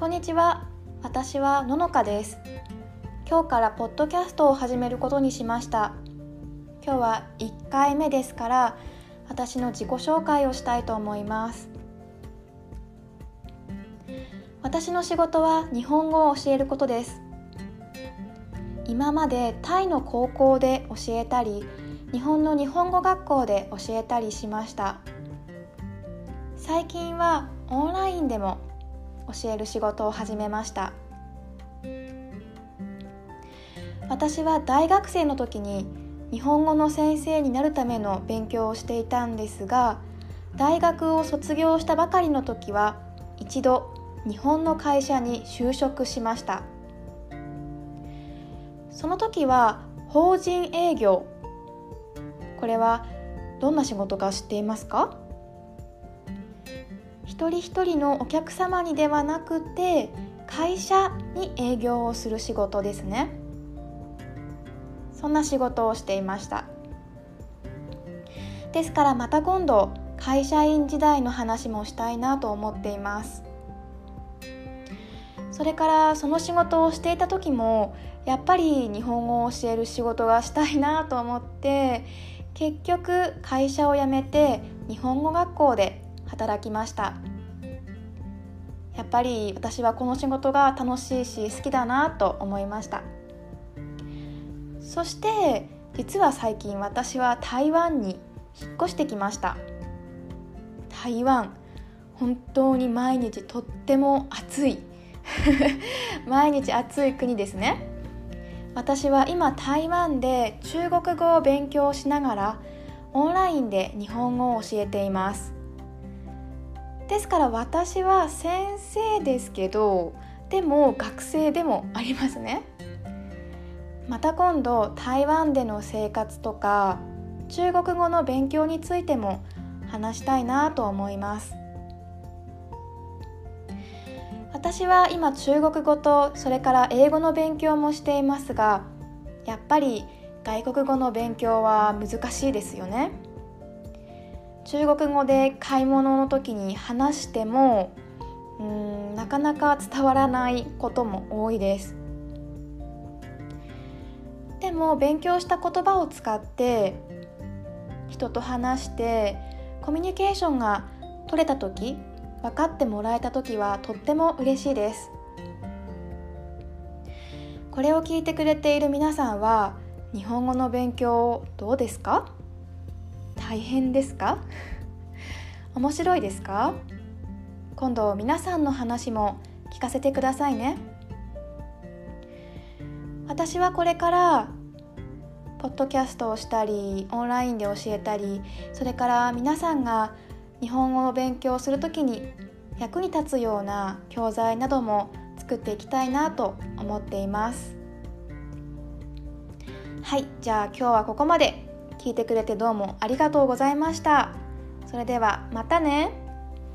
こんにちは。私はののかです。今日からポッドキャストを始めることにしました。今日は1回目ですから私の自己紹介をしたいと思います。私の仕事は日本語を教えることです。今までタイの高校で教えたり日本の日本語学校で教えたりしました。最近はオンラインでも教える仕事を始めました。私は大学生の時に日本語の先生になるための勉強をしていたんですが大学を卒業したばかりの時は一度日本の会社に就職しました。その時は法人営業。これはどんな仕事か知っていますか？一人一人のお客様にではなくて会社に営業をする仕事ですね。そんな仕事をしていました。ですからまた今度会社員時代の話もしたいなと思っています。それからその仕事をしていた時もやっぱり日本語を教える仕事がしたいなと思って結局会社を辞めて日本語学校で働きました。やっぱり私はこの仕事が楽しいし好きだなと思いました。そして実は最近私は台湾に引っ越してきました。台湾本当に毎日とっても暑い。毎日暑い国ですね。私は今台湾で中国語を勉強しながらオンラインで日本語を教えています。ですから私は先生ですけどでも学生でもありますね。また今度台湾での生活とか中国語の勉強についても話したいなと思います。私は今中国語とそれから英語の勉強もしていますがやっぱり外国語の勉強は難しいですよね。中国語で買い物の時に話してもうんなかなか伝わらないことも多いです。でも勉強した言葉を使って人と話してコミュニケーションが取れた時分かってもらえた時はとっても嬉しいです。これを聞いてくれている皆さんは日本語の勉強どうですか？大変ですか？面白いですか？今度皆さんの話も聞かせてくださいね。私はこれからポッドキャストをしたりオンラインで教えたりそれから皆さんが日本語の勉強する時に役に立つような教材なども作っていきたいなと思っています。はいじゃあ今日はここまで。聞いてくれてどうもありがとうございました。それではまたね。